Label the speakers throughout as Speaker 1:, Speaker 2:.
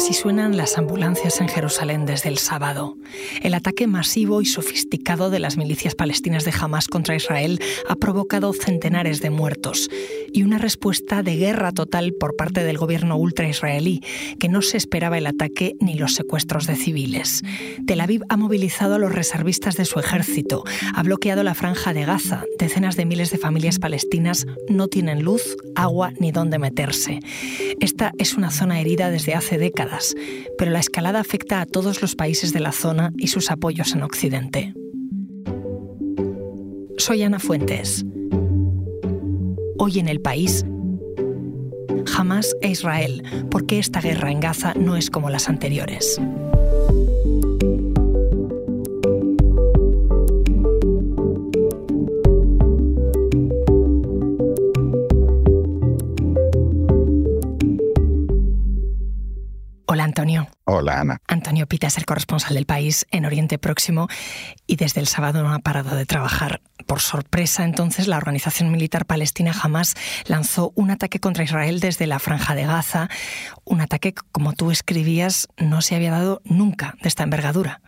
Speaker 1: Así suenan las ambulancias en Jerusalén desde el sábado. El ataque masivo y sofisticado de las milicias palestinas de Hamas contra Israel ha provocado centenares de muertos y una respuesta de guerra total por parte del gobierno ultra-israelí, que no se esperaba el ataque ni los secuestros de civiles. Tel Aviv ha movilizado a los reservistas de su ejército, ha bloqueado la franja de Gaza. Decenas de miles de familias palestinas no tienen luz, agua ni dónde meterse. Esta es una zona herida desde hace décadas pero la escalada afecta a todos los países de la zona y sus apoyos en Occidente. Soy Ana Fuentes. Hoy en el país, Hamas e Israel, ¿por qué esta guerra en Gaza no es como las anteriores? Antonio.
Speaker 2: Hola, Ana.
Speaker 1: Antonio Pita es el corresponsal del país en Oriente Próximo y desde el sábado no ha parado de trabajar. Por sorpresa, entonces, la organización militar palestina jamás lanzó un ataque contra Israel desde la franja de Gaza, un ataque que, como tú escribías, no se había dado nunca de esta envergadura.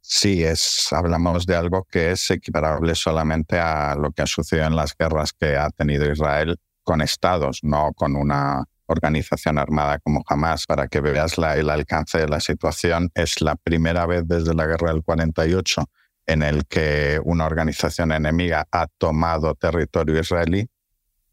Speaker 2: Sí, es, hablamos de algo que es equiparable solamente a lo que ha sucedido en las guerras que ha tenido Israel con estados, no con una organización armada como jamás. Para que veas el alcance de la situación, es la primera vez desde la guerra del 48 en el que una organización enemiga ha tomado territorio israelí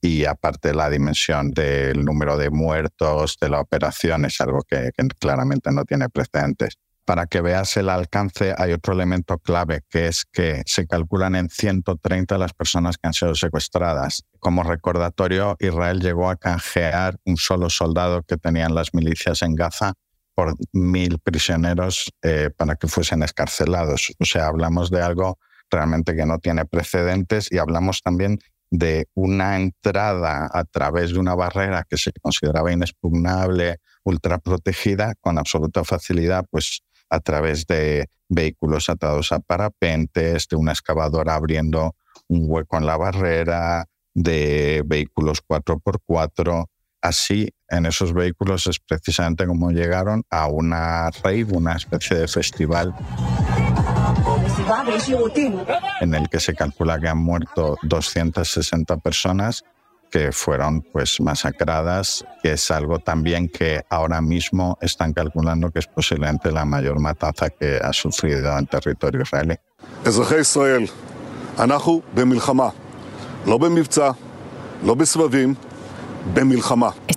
Speaker 2: y aparte la dimensión del número de muertos de la operación es algo que claramente no tiene precedentes para que veas el alcance, hay otro elemento clave, que es que se calculan en 130 las personas que han sido secuestradas. Como recordatorio, Israel llegó a canjear un solo soldado que tenían las milicias en Gaza por mil prisioneros eh, para que fuesen escarcelados. O sea, hablamos de algo realmente que no tiene precedentes y hablamos también de una entrada a través de una barrera que se consideraba inexpugnable, ultra protegida, con absoluta facilidad, pues a través de vehículos atados a parapentes, de una excavadora abriendo un hueco en la barrera, de vehículos 4x4. Así, en esos vehículos es precisamente como llegaron a una rave, una especie de festival en el que se calcula que han muerto 260 personas que fueron pues masacradas, que es algo también que ahora mismo están calculando que es posiblemente la mayor matanza que ha sufrido en territorio israelí.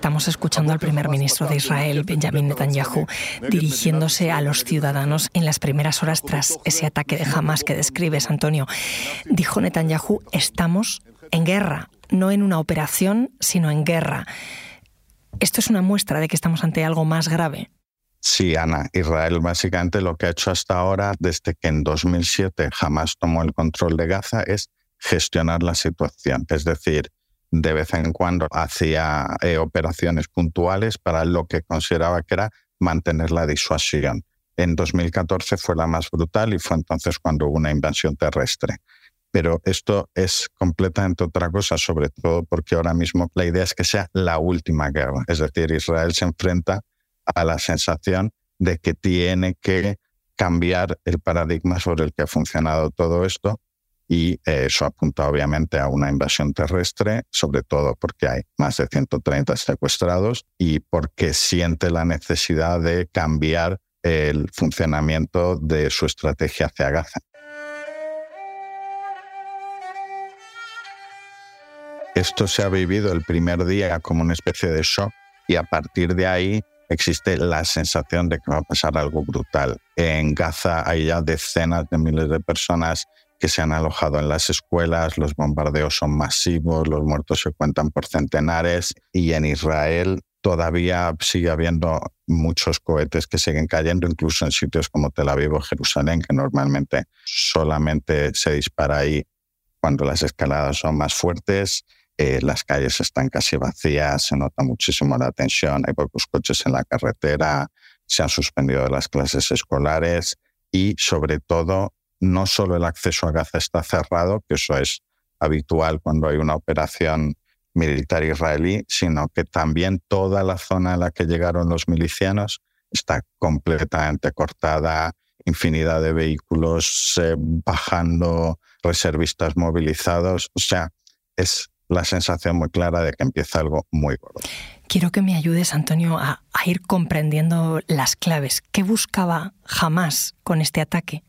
Speaker 1: Estamos escuchando al primer ministro de Israel, Benjamin Netanyahu, dirigiéndose a los ciudadanos en las primeras horas tras ese ataque de Hamas que describes, Antonio. Dijo Netanyahu, estamos en guerra, no en una operación, sino en guerra. ¿Esto es una muestra de que estamos ante algo más grave?
Speaker 2: Sí, Ana. Israel básicamente lo que ha hecho hasta ahora, desde que en 2007 jamás tomó el control de Gaza, es gestionar la situación. Es decir, de vez en cuando hacía eh, operaciones puntuales para lo que consideraba que era mantener la disuasión. En 2014 fue la más brutal y fue entonces cuando hubo una invasión terrestre pero esto es completamente otra cosa, sobre todo porque ahora mismo la idea es que sea la última guerra. Es decir, Israel se enfrenta a la sensación de que tiene que cambiar el paradigma sobre el que ha funcionado todo esto y eso apunta obviamente a una invasión terrestre, sobre todo porque hay más de 130 secuestrados y porque siente la necesidad de cambiar el funcionamiento de su estrategia hacia Gaza. Esto se ha vivido el primer día como una especie de shock y a partir de ahí existe la sensación de que va a pasar algo brutal. En Gaza hay ya decenas de miles de personas que se han alojado en las escuelas, los bombardeos son masivos, los muertos se cuentan por centenares y en Israel todavía sigue habiendo muchos cohetes que siguen cayendo, incluso en sitios como Tel Aviv o Jerusalén, que normalmente solamente se dispara ahí cuando las escaladas son más fuertes. Eh, las calles están casi vacías, se nota muchísimo la tensión, hay pocos coches en la carretera, se han suspendido las clases escolares y sobre todo no solo el acceso a Gaza está cerrado, que eso es habitual cuando hay una operación militar israelí, sino que también toda la zona a la que llegaron los milicianos está completamente cortada, infinidad de vehículos eh, bajando, reservistas movilizados. O sea, es la sensación muy clara de que empieza algo muy gordo.
Speaker 1: Quiero que me ayudes, Antonio, a, a ir comprendiendo las claves. ¿Qué buscaba jamás con este ataque?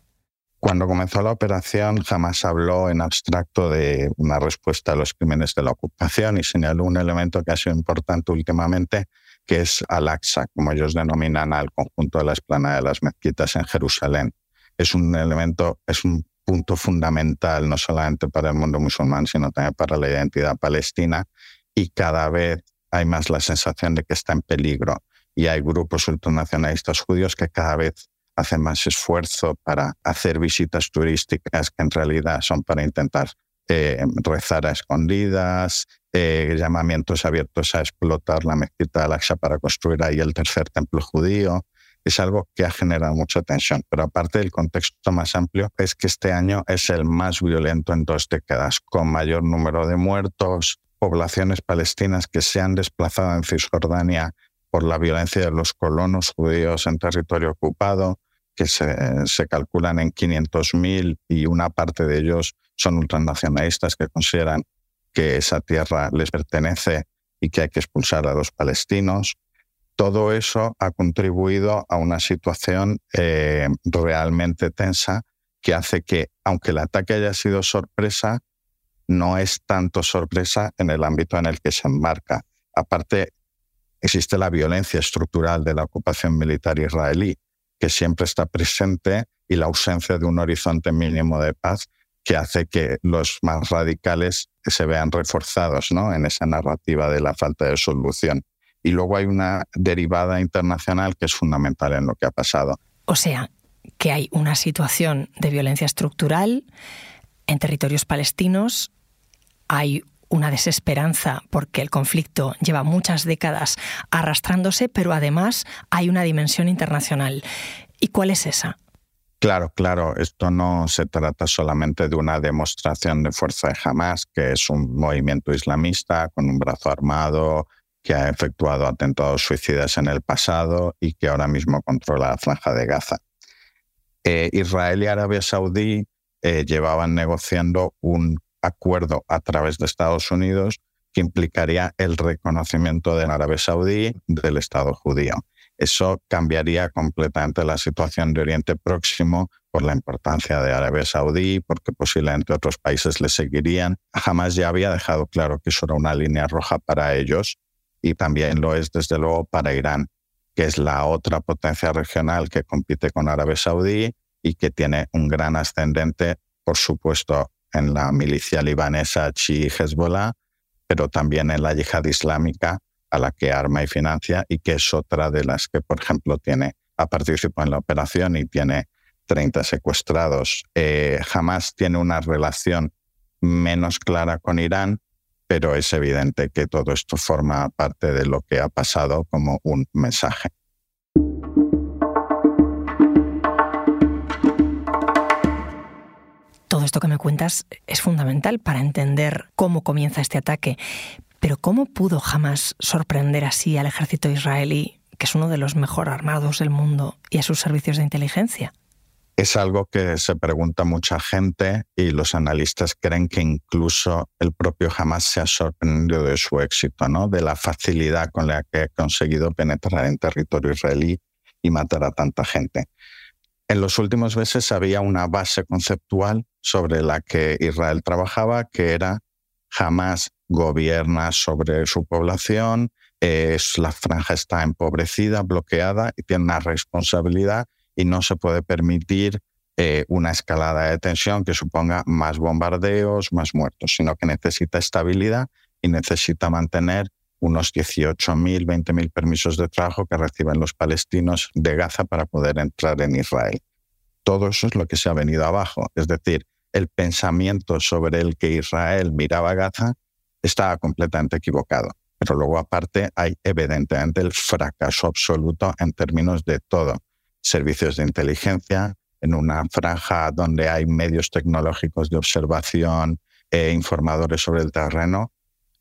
Speaker 2: Cuando comenzó la operación, jamás habló en abstracto de una respuesta a los crímenes de la ocupación y señaló un elemento que ha sido importante últimamente, que es Al-Aqsa, como ellos denominan al conjunto de la esplanada de las mezquitas en Jerusalén. Es un elemento, es un punto fundamental no solamente para el mundo musulmán, sino también para la identidad palestina y cada vez hay más la sensación de que está en peligro y hay grupos ultranacionalistas judíos que cada vez hacen más esfuerzo para hacer visitas turísticas que en realidad son para intentar eh, rezar a escondidas, eh, llamamientos abiertos a explotar la mezquita de Al-Aqsa para construir ahí el tercer templo judío. Es algo que ha generado mucha tensión, pero aparte del contexto más amplio, es que este año es el más violento en dos décadas, con mayor número de muertos, poblaciones palestinas que se han desplazado en Cisjordania por la violencia de los colonos judíos en territorio ocupado, que se, se calculan en 500.000 y una parte de ellos son ultranacionalistas que consideran que esa tierra les pertenece y que hay que expulsar a los palestinos. Todo eso ha contribuido a una situación eh, realmente tensa que hace que, aunque el ataque haya sido sorpresa, no es tanto sorpresa en el ámbito en el que se enmarca. Aparte, existe la violencia estructural de la ocupación militar israelí, que siempre está presente, y la ausencia de un horizonte mínimo de paz que hace que los más radicales se vean reforzados ¿no? en esa narrativa de la falta de solución. Y luego hay una derivada internacional que es fundamental en lo que ha pasado.
Speaker 1: O sea, que hay una situación de violencia estructural en territorios palestinos, hay una desesperanza porque el conflicto lleva muchas décadas arrastrándose, pero además hay una dimensión internacional. ¿Y cuál es esa?
Speaker 2: Claro, claro, esto no se trata solamente de una demostración de fuerza de Hamas, que es un movimiento islamista con un brazo armado que ha efectuado atentados suicidas en el pasado y que ahora mismo controla la franja de Gaza. Eh, Israel y Arabia Saudí eh, llevaban negociando un acuerdo a través de Estados Unidos que implicaría el reconocimiento de Arabia Saudí del Estado judío. Eso cambiaría completamente la situación de Oriente Próximo por la importancia de Arabia Saudí, porque posiblemente otros países le seguirían. Jamás ya había dejado claro que eso era una línea roja para ellos y también lo es desde luego para Irán, que es la otra potencia regional que compite con Arabia Saudí y que tiene un gran ascendente, por supuesto, en la milicia libanesa Chi Hezbollah, pero también en la yihad islámica a la que arma y financia y que es otra de las que, por ejemplo, tiene, ha participado en la operación y tiene 30 secuestrados. Eh, jamás tiene una relación menos clara con Irán, pero es evidente que todo esto forma parte de lo que ha pasado como un mensaje.
Speaker 1: Esto que me cuentas es fundamental para entender cómo comienza este ataque, pero ¿cómo pudo jamás sorprender así al ejército israelí, que es uno de los mejor armados del mundo, y a sus servicios de inteligencia?
Speaker 2: Es algo que se pregunta mucha gente y los analistas creen que incluso el propio Hamas se ha sorprendido de su éxito, ¿no? de la facilidad con la que ha conseguido penetrar en territorio israelí y matar a tanta gente. En los últimos meses había una base conceptual sobre la que Israel trabajaba, que era Hamas gobierna sobre su población, es, la franja está empobrecida, bloqueada y tiene una responsabilidad y no se puede permitir eh, una escalada de tensión que suponga más bombardeos, más muertos, sino que necesita estabilidad y necesita mantener unos 18.000, 20.000 permisos de trabajo que reciben los palestinos de Gaza para poder entrar en Israel. Todo eso es lo que se ha venido abajo. Es decir, el pensamiento sobre el que Israel miraba a Gaza estaba completamente equivocado. Pero luego aparte hay evidentemente el fracaso absoluto en términos de todo. Servicios de inteligencia, en una franja donde hay medios tecnológicos de observación e informadores sobre el terreno,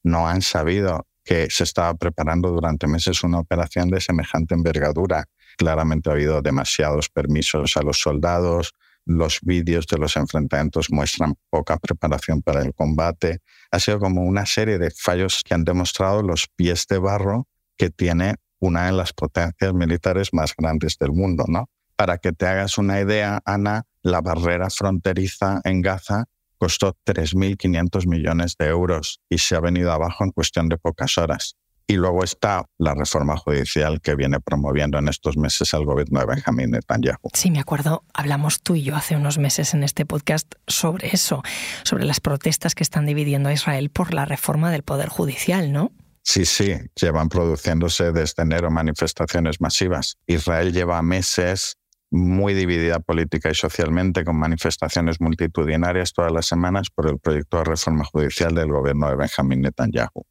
Speaker 2: no han sabido que se estaba preparando durante meses una operación de semejante envergadura. Claramente ha habido demasiados permisos a los soldados, los vídeos de los enfrentamientos muestran poca preparación para el combate. Ha sido como una serie de fallos que han demostrado los pies de barro que tiene una de las potencias militares más grandes del mundo, ¿no? Para que te hagas una idea, Ana, la barrera fronteriza en Gaza costó 3.500 millones de euros y se ha venido abajo en cuestión de pocas horas. Y luego está la reforma judicial que viene promoviendo en estos meses el gobierno de Benjamín Netanyahu.
Speaker 1: Sí, me acuerdo, hablamos tú y yo hace unos meses en este podcast sobre eso, sobre las protestas que están dividiendo a Israel por la reforma del Poder Judicial, ¿no?
Speaker 2: Sí, sí, llevan produciéndose desde enero manifestaciones masivas. Israel lleva meses muy dividida política y socialmente, con manifestaciones multitudinarias todas las semanas por el proyecto de reforma judicial del gobierno de Benjamín Netanyahu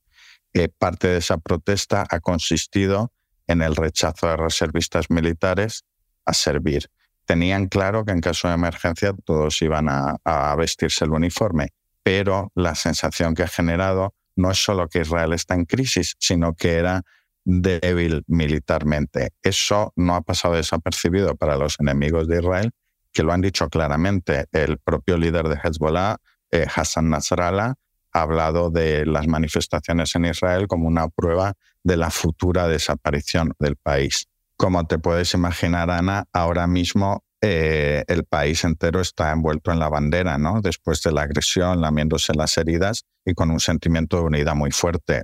Speaker 2: parte de esa protesta ha consistido en el rechazo de reservistas militares a servir. Tenían claro que en caso de emergencia todos iban a, vestirse el uniforme, pero la sensación que ha generado no es solo que Israel está en crisis, sino que era débil militarmente. Eso no ha pasado desapercibido para los enemigos de Israel, que lo han dicho claramente. El propio líder de Hezbollah, eh, Hassan Nasrallah, ha hablado de las manifestaciones en Israel como una prueba de la futura desaparición del país. Como te puedes imaginar, Ana, ahora mismo eh, el país entero está envuelto en la bandera, ¿no? Después de la agresión, lamiéndose las heridas y con un sentimiento de unidad muy fuerte.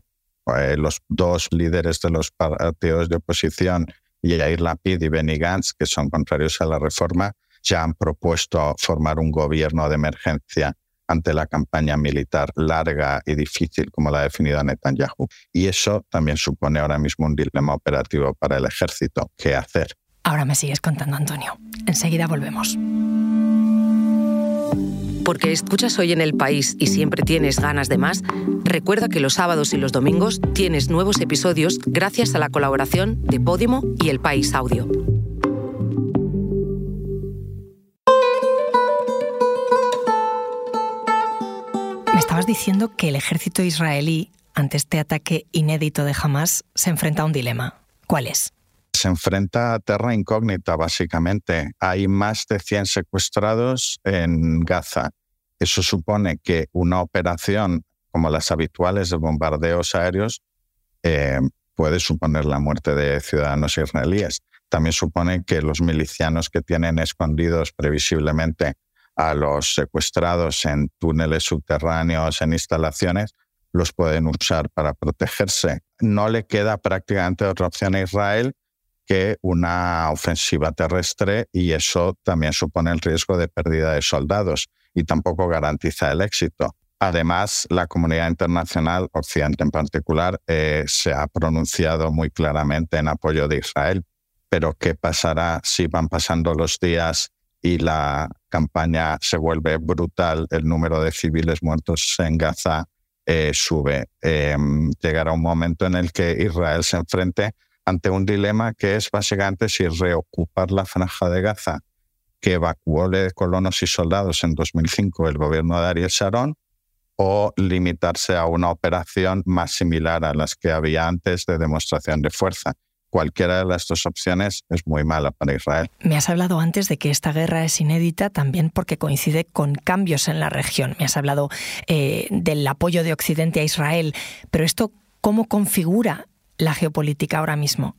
Speaker 2: Eh, los dos líderes de los partidos de oposición, Yair Lapid y Benny Gantz, que son contrarios a la reforma, ya han propuesto formar un gobierno de emergencia ante la campaña militar larga y difícil como la ha definido Netanyahu. Y eso también supone ahora mismo un dilema operativo para el ejército. ¿Qué hacer?
Speaker 1: Ahora me sigues contando, Antonio. Enseguida volvemos.
Speaker 3: Porque escuchas hoy en el país y siempre tienes ganas de más, recuerda que los sábados y los domingos tienes nuevos episodios gracias a la colaboración de Podimo y El País Audio.
Speaker 1: estabas diciendo que el ejército israelí, ante este ataque inédito de Hamas, se enfrenta a un dilema. ¿Cuál es?
Speaker 2: Se enfrenta a terra incógnita, básicamente. Hay más de 100 secuestrados en Gaza. Eso supone que una operación como las habituales de bombardeos aéreos eh, puede suponer la muerte de ciudadanos israelíes. También supone que los milicianos que tienen escondidos previsiblemente a los secuestrados en túneles subterráneos, en instalaciones, los pueden usar para protegerse. No le queda prácticamente otra opción a Israel que una ofensiva terrestre y eso también supone el riesgo de pérdida de soldados y tampoco garantiza el éxito. Además, la comunidad internacional, Occidente en particular, eh, se ha pronunciado muy claramente en apoyo de Israel. Pero ¿qué pasará si van pasando los días y la campaña se vuelve brutal, el número de civiles muertos en Gaza eh, sube. Em, llegará un momento en el que Israel se enfrente ante un dilema que es básicamente si reocupar la franja de Gaza, que evacuó de colonos y soldados en 2005 el gobierno de Ariel Sharon, o limitarse a una operación más similar a las que había antes de demostración de fuerza cualquiera de las dos opciones es muy mala para Israel.
Speaker 1: Me has hablado antes de que esta guerra es inédita también porque coincide con cambios en la región. Me has hablado eh, del apoyo de Occidente a Israel, pero esto, ¿cómo configura la geopolítica ahora mismo?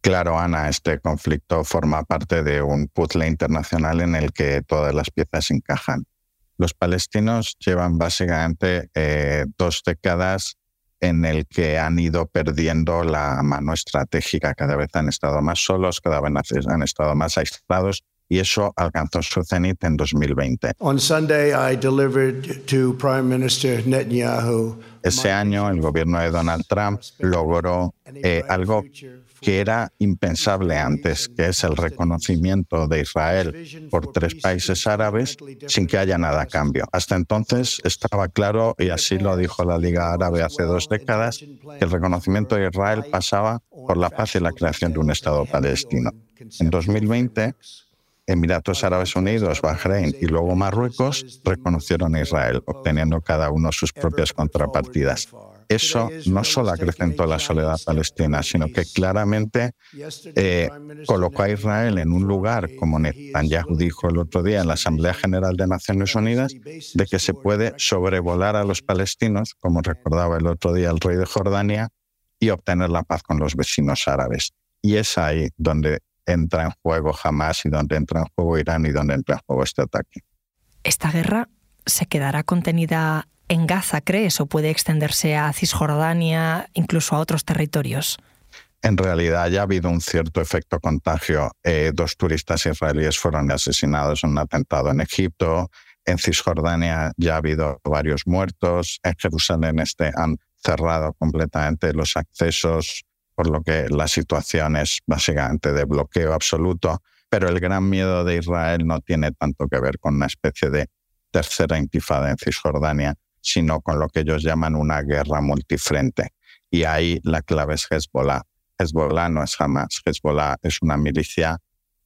Speaker 2: Claro, Ana, este conflicto forma parte de un puzzle internacional en el que todas las piezas encajan. Los palestinos llevan básicamente eh, dos décadas en el que han ido perdiendo la mano estratégica. Cada vez han estado más solos, cada vez han estado más aislados y eso alcanzó su cenit en 2020. Ese año el gobierno de Donald Trump logró eh, algo que era impensable antes, que es el reconocimiento de Israel por tres países árabes sin que haya nada a cambio. Hasta entonces estaba claro, y así lo dijo la Liga Árabe hace dos décadas, que el reconocimiento de Israel pasaba por la paz y la creación de un Estado palestino. En 2020, Emiratos Árabes Unidos, Bahrein y luego Marruecos reconocieron a Israel, obteniendo cada uno sus propias contrapartidas. eso no solo acrecentó la soledad palestina, sino que claramente eh, colocó a Israel en un lugar, como Netanyahu dijo el otro día en la Asamblea General de Naciones Unidas, de que se puede sobrevolar a los palestinos, como recordaba el otro día el rey de Jordania, y obtener la paz con los vecinos árabes. Y es ahí donde entra en juego Hamas y donde entra en juego Irán y donde entra en juego este ataque.
Speaker 1: ¿Esta guerra se quedará contenida en Gaza, crees, o puede extenderse a Cisjordania, incluso a otros territorios?
Speaker 2: En realidad ya ha habido un cierto efecto contagio. Eh, dos turistas israelíes fueron asesinados en un atentado en Egipto. En Cisjordania ya ha habido varios muertos. En Jerusalén este han cerrado completamente los accesos, por lo que la situación es básicamente de bloqueo absoluto. Pero el gran miedo de Israel no tiene tanto que ver con una especie de tercera intifada en Cisjordania, sino con lo que ellos llaman una guerra multifrente. Y ahí la clave es Hezbollah. Hezbollah no es Hamas. Hezbollah es una milicia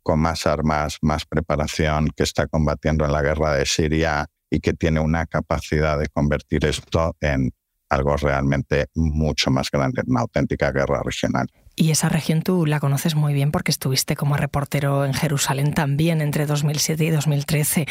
Speaker 2: con más armas, más preparación, que está combatiendo en la guerra de Siria y que tiene una capacidad de convertir esto en algo realmente mucho más grande, una auténtica guerra regional.
Speaker 1: Y esa región tú la conoces muy bien porque estuviste como reportero en Jerusalén también entre 2007 y 2013.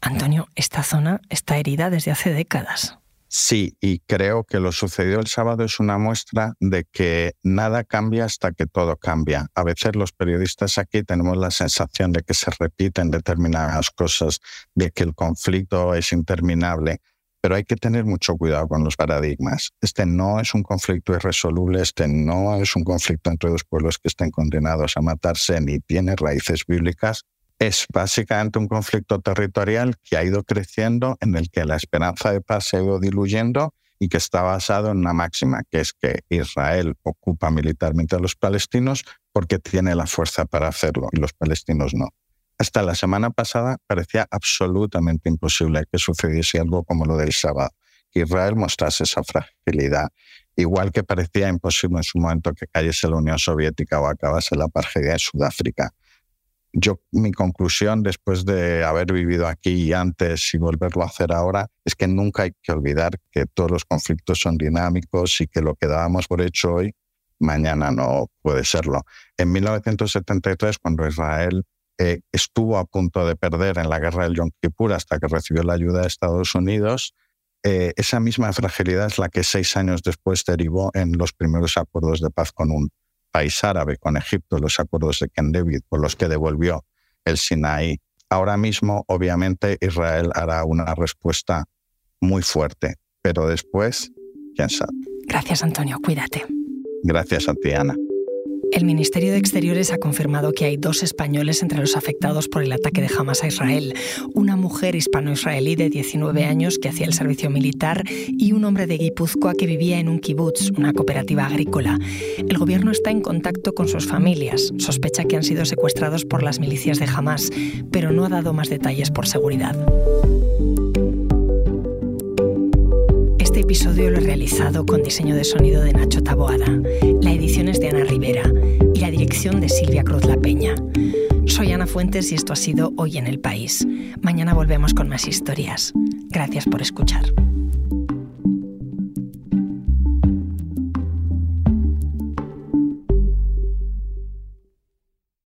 Speaker 1: Antonio, esta zona está herida desde hace décadas.
Speaker 2: Sí, y creo que lo sucedido el sábado es una muestra de que nada cambia hasta que todo cambia. A veces los periodistas aquí tenemos la sensación de que se repiten determinadas cosas, de que el conflicto es interminable, pero hay que tener mucho cuidado con los paradigmas. Este no es un conflicto irresoluble, este no es un conflicto entre dos pueblos que estén condenados a matarse, ni tiene raíces bíblicas es básicamente un conflicto territorial que ha ido creciendo, en el que la esperanza de paz se ha ido diluyendo y que está basado en una máxima, que es que Israel ocupa militarmente a los palestinos porque tiene la fuerza para hacerlo y los palestinos no. Hasta la semana pasada parecía absolutamente imposible que sucediese algo como lo del sábado, que Israel mostrase esa fragilidad, igual que parecía imposible en su momento que cayese la Unión Soviética o acabase la apartheid en Sudáfrica yo, mi conclusión después de haber vivido aquí y antes y volverlo a hacer ahora es que nunca hay que olvidar que todos los conflictos son dinámicos y que lo que dábamos por hecho hoy, mañana no puede serlo. En 1973, cuando Israel eh, estuvo a punto de perder en la guerra del Yom Kippur hasta que recibió la ayuda de Estados Unidos, eh, esa misma fragilidad es la que seis años después derivó en los primeros acuerdos de paz con un país árabe, con Egipto, los acuerdos de Ken David, por los que devolvió el Sinaí. Ahora mismo, obviamente, Israel hará una respuesta muy fuerte, pero después, quién sabe.
Speaker 1: Gracias, Antonio. Cuídate.
Speaker 2: Gracias a ti, Ana.
Speaker 1: El Ministerio de Exteriores ha confirmado que hay dos españoles entre los afectados por el ataque de Hamas a Israel, una mujer hispano-israelí de 19 años que hacía el servicio militar y un hombre de Guipúzcoa que vivía en un kibutz, una cooperativa agrícola. El gobierno está en contacto con sus familias, sospecha que han sido secuestrados por las milicias de Hamas, pero no ha dado más detalles por seguridad. Episodio lo he realizado con diseño de sonido de Nacho Taboada. La edición es de Ana Rivera y la dirección de Silvia Cruz La Peña. Soy Ana Fuentes y esto ha sido Hoy en el País. Mañana volvemos con más historias. Gracias por escuchar.